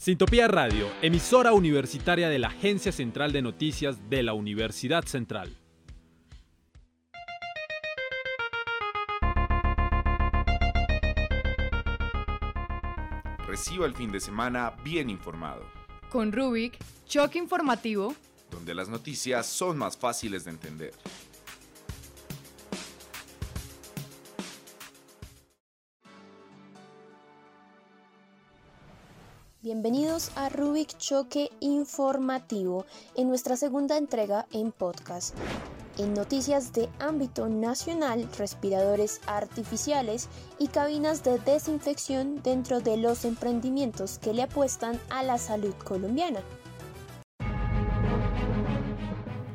Sintopía Radio, emisora universitaria de la Agencia Central de Noticias de la Universidad Central. Reciba el fin de semana bien informado. Con Rubik, choque informativo, donde las noticias son más fáciles de entender. Bienvenidos a Rubik Choque Informativo en nuestra segunda entrega en podcast. En noticias de ámbito nacional, respiradores artificiales y cabinas de desinfección dentro de los emprendimientos que le apuestan a la salud colombiana.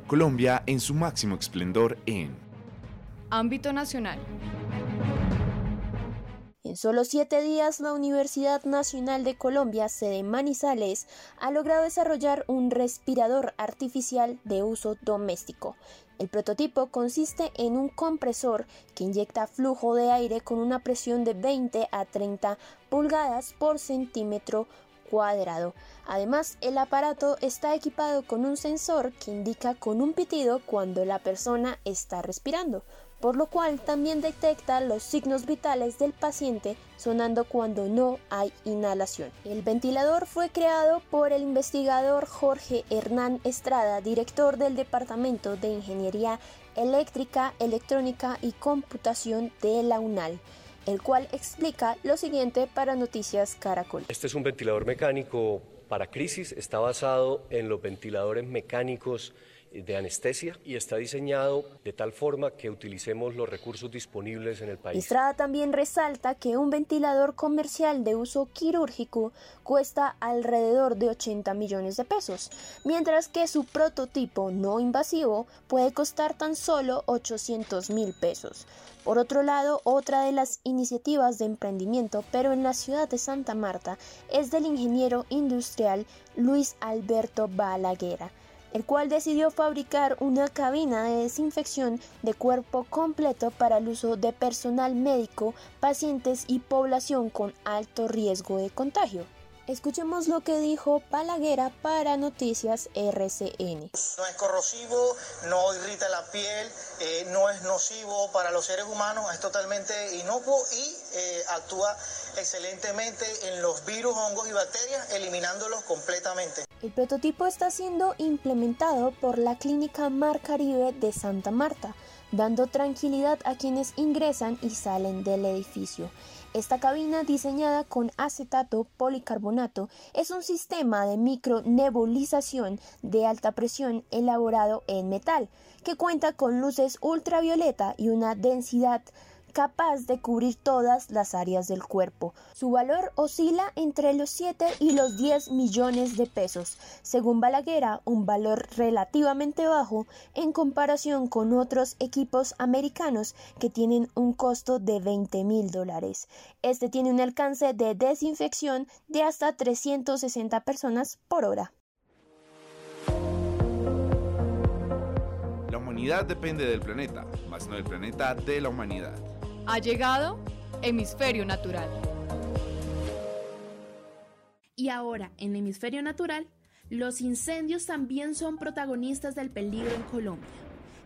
Colombia en su máximo esplendor en ámbito nacional. En solo siete días, la Universidad Nacional de Colombia, sede Manizales, ha logrado desarrollar un respirador artificial de uso doméstico. El prototipo consiste en un compresor que inyecta flujo de aire con una presión de 20 a 30 pulgadas por centímetro cuadrado. Además, el aparato está equipado con un sensor que indica con un pitido cuando la persona está respirando por lo cual también detecta los signos vitales del paciente sonando cuando no hay inhalación. El ventilador fue creado por el investigador Jorge Hernán Estrada, director del Departamento de Ingeniería Eléctrica, Electrónica y Computación de la UNAL el cual explica lo siguiente para Noticias Caracol. Este es un ventilador mecánico para crisis, está basado en los ventiladores mecánicos de anestesia y está diseñado de tal forma que utilicemos los recursos disponibles en el país. Estrada también resalta que un ventilador comercial de uso quirúrgico cuesta alrededor de 80 millones de pesos, mientras que su prototipo no invasivo puede costar tan solo 800 mil pesos. Por otro lado, otra de las iniciativas de emprendimiento, pero en la ciudad de Santa Marta, es del ingeniero industrial Luis Alberto Balaguera el cual decidió fabricar una cabina de desinfección de cuerpo completo para el uso de personal médico, pacientes y población con alto riesgo de contagio. Escuchemos lo que dijo Palaguera para Noticias RCN. No es corrosivo, no irrita la piel, eh, no es nocivo para los seres humanos, es totalmente inocuo y eh, actúa excelentemente en los virus, hongos y bacterias, eliminándolos completamente. El prototipo está siendo implementado por la Clínica Mar Caribe de Santa Marta, dando tranquilidad a quienes ingresan y salen del edificio. Esta cabina diseñada con acetato policarbonato es un sistema de micronebulización de alta presión elaborado en metal, que cuenta con luces ultravioleta y una densidad capaz de cubrir todas las áreas del cuerpo. Su valor oscila entre los 7 y los 10 millones de pesos, según Balaguera, un valor relativamente bajo en comparación con otros equipos americanos que tienen un costo de 20 mil dólares. Este tiene un alcance de desinfección de hasta 360 personas por hora. La humanidad depende del planeta, más no del planeta de la humanidad. Ha llegado Hemisferio Natural. Y ahora, en Hemisferio Natural, los incendios también son protagonistas del peligro en Colombia.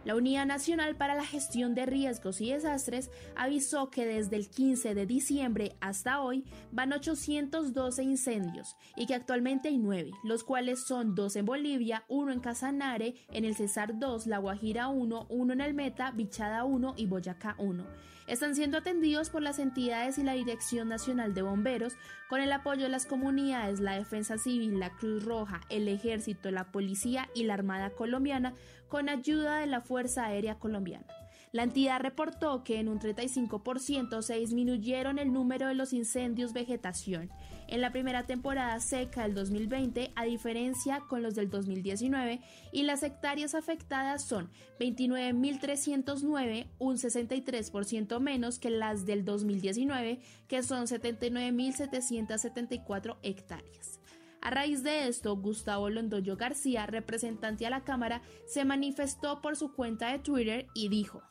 La Unidad Nacional para la Gestión de Riesgos y Desastres avisó que desde el 15 de diciembre hasta hoy van 812 incendios y que actualmente hay 9, los cuales son 2 en Bolivia, 1 en Casanare, en el Cesar 2, La Guajira 1, 1 en el Meta, Bichada 1 y Boyacá 1 están siendo atendidos por las entidades y la Dirección Nacional de Bomberos con el apoyo de las comunidades, la Defensa Civil, la Cruz Roja, el Ejército, la Policía y la Armada Colombiana con ayuda de la Fuerza Aérea Colombiana. La entidad reportó que en un 35% se disminuyeron el número de los incendios vegetación en la primera temporada seca del 2020, a diferencia con los del 2019, y las hectáreas afectadas son 29.309, un 63% menos que las del 2019, que son 79.774 hectáreas. A raíz de esto, Gustavo Londoño García, representante a la Cámara, se manifestó por su cuenta de Twitter y dijo: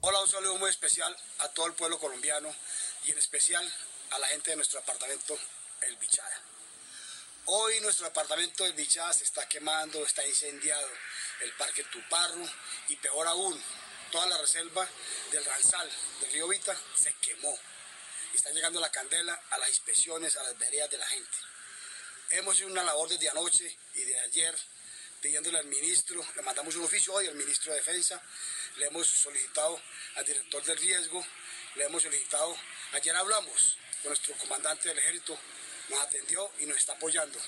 Hola, un saludo muy especial a todo el pueblo colombiano y en especial a la gente de nuestro apartamento El Bichada. Hoy nuestro departamento de Bichá se está quemando, está incendiado. El Parque Tuparro y peor aún, toda la reserva del Ranzal, del río Vita, se quemó. Y está llegando la candela a las inspecciones, a las veredas de la gente. Hemos hecho una labor desde anoche y de ayer pidiéndole al ministro, le mandamos un oficio hoy al ministro de Defensa, le hemos solicitado al director del riesgo, le hemos solicitado, ayer hablamos con nuestro comandante del ejército, nos atendió y nos está apoyando.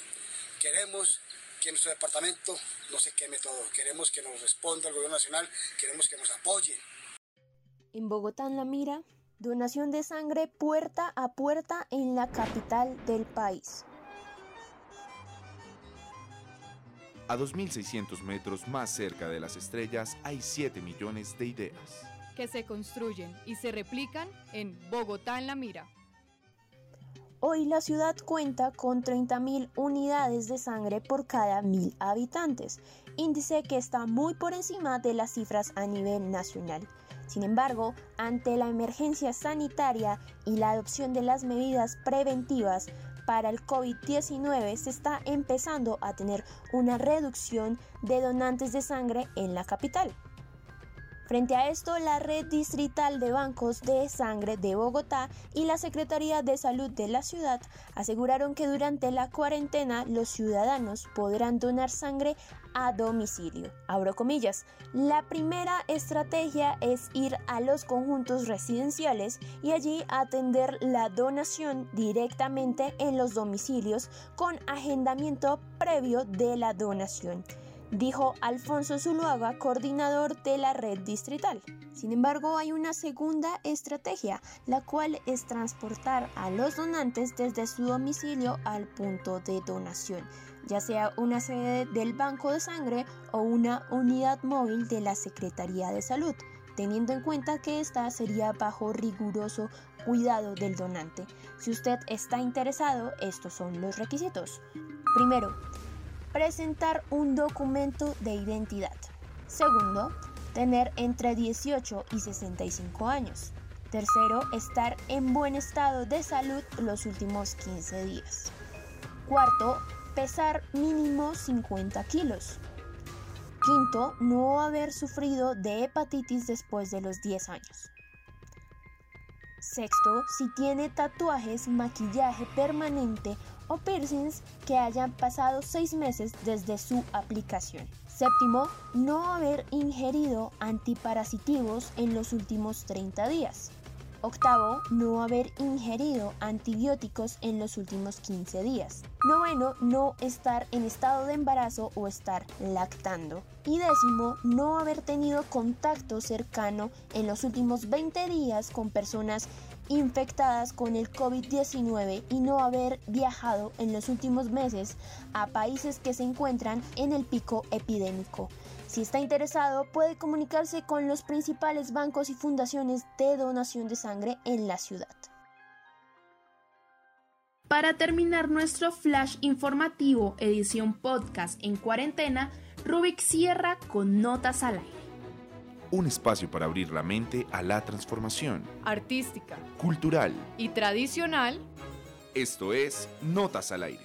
Queremos que nuestro departamento no se queme todo, queremos que nos responda el gobierno nacional, queremos que nos apoyen. En Bogotá, la mira, donación de sangre puerta a puerta en la capital del país. A 2.600 metros más cerca de las estrellas hay 7 millones de ideas. Que se construyen y se replican en Bogotá en la mira. Hoy la ciudad cuenta con 30.000 unidades de sangre por cada mil habitantes, índice que está muy por encima de las cifras a nivel nacional. Sin embargo, ante la emergencia sanitaria y la adopción de las medidas preventivas para el COVID-19 se está empezando a tener una reducción de donantes de sangre en la capital. Frente a esto, la Red Distrital de Bancos de Sangre de Bogotá y la Secretaría de Salud de la ciudad aseguraron que durante la cuarentena los ciudadanos podrán donar sangre a domicilio. Abro comillas. La primera estrategia es ir a los conjuntos residenciales y allí atender la donación directamente en los domicilios con agendamiento previo de la donación dijo Alfonso Zuluaga, coordinador de la red distrital. Sin embargo, hay una segunda estrategia, la cual es transportar a los donantes desde su domicilio al punto de donación, ya sea una sede del banco de sangre o una unidad móvil de la Secretaría de Salud, teniendo en cuenta que esta sería bajo riguroso cuidado del donante. Si usted está interesado, estos son los requisitos. Primero, presentar un documento de identidad. Segundo, tener entre 18 y 65 años. Tercero, estar en buen estado de salud los últimos 15 días. Cuarto, pesar mínimo 50 kilos. Quinto, no haber sufrido de hepatitis después de los 10 años. Sexto, si tiene tatuajes, maquillaje permanente o piercings que hayan pasado seis meses desde su aplicación. Séptimo, no haber ingerido antiparasitivos en los últimos 30 días. Octavo, no haber ingerido antibióticos en los últimos 15 días. Noveno, no estar en estado de embarazo o estar lactando. Y décimo, no haber tenido contacto cercano en los últimos 20 días con personas infectadas con el COVID-19 y no haber viajado en los últimos meses a países que se encuentran en el pico epidémico. Si está interesado, puede comunicarse con los principales bancos y fundaciones de donación de sangre en la ciudad. Para terminar nuestro flash informativo, edición podcast en cuarentena, Rubik cierra con notas al aire un espacio para abrir la mente a la transformación artística, cultural y tradicional. Esto es Notas al Aire.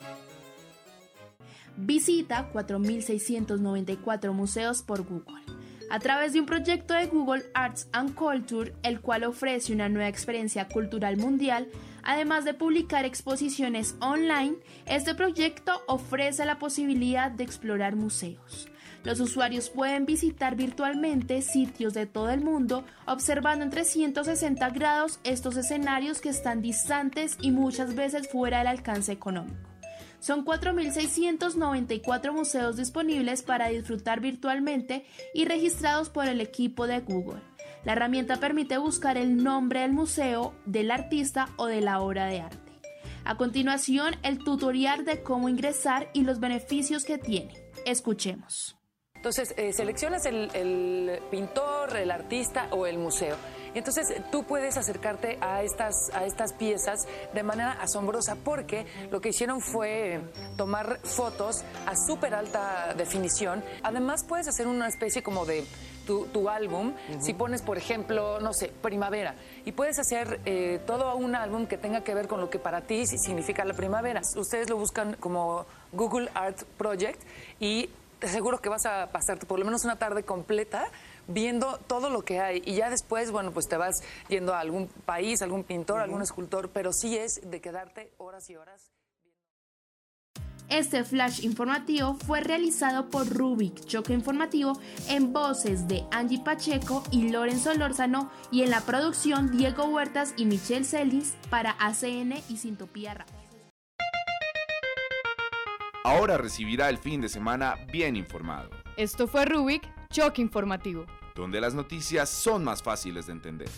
Visita 4.694 museos por Google. A través de un proyecto de Google Arts and Culture, el cual ofrece una nueva experiencia cultural mundial, además de publicar exposiciones online, este proyecto ofrece la posibilidad de explorar museos. Los usuarios pueden visitar virtualmente sitios de todo el mundo observando en 360 grados estos escenarios que están distantes y muchas veces fuera del alcance económico. Son 4.694 museos disponibles para disfrutar virtualmente y registrados por el equipo de Google. La herramienta permite buscar el nombre del museo, del artista o de la obra de arte. A continuación, el tutorial de cómo ingresar y los beneficios que tiene. Escuchemos. Entonces, eh, seleccionas el, pintor, el artista o el museo. Entonces, tú puedes acercarte a estas, a estas piezas de manera asombrosa porque lo que hicieron fue tomar fotos a súper alta definición. Además, puedes hacer una especie como de tu, tu álbum si pones, por ejemplo, no sé, primavera. Y puedes hacer eh, todo un álbum que tenga que ver con lo que para ti significa la primavera. Ustedes lo buscan como Google Art Project y te aseguro que vas a pasarte por lo menos una tarde completa viendo todo lo que hay y ya después, bueno, pues te vas yendo a algún país, algún pintor, algún escultor, pero sí es de quedarte horas y horas. Este flash informativo fue realizado por Rubik Choque Informativo en voces de Angie Pacheco y Lorenzo Lórzano y en la producción Diego Huertas y Michelle Celis para ACN y Sintopía Radio. Ahora recibirá el fin de semana bien informado, Esto fue Rubik, Choque Informativo. donde las noticias son más fáciles de entender.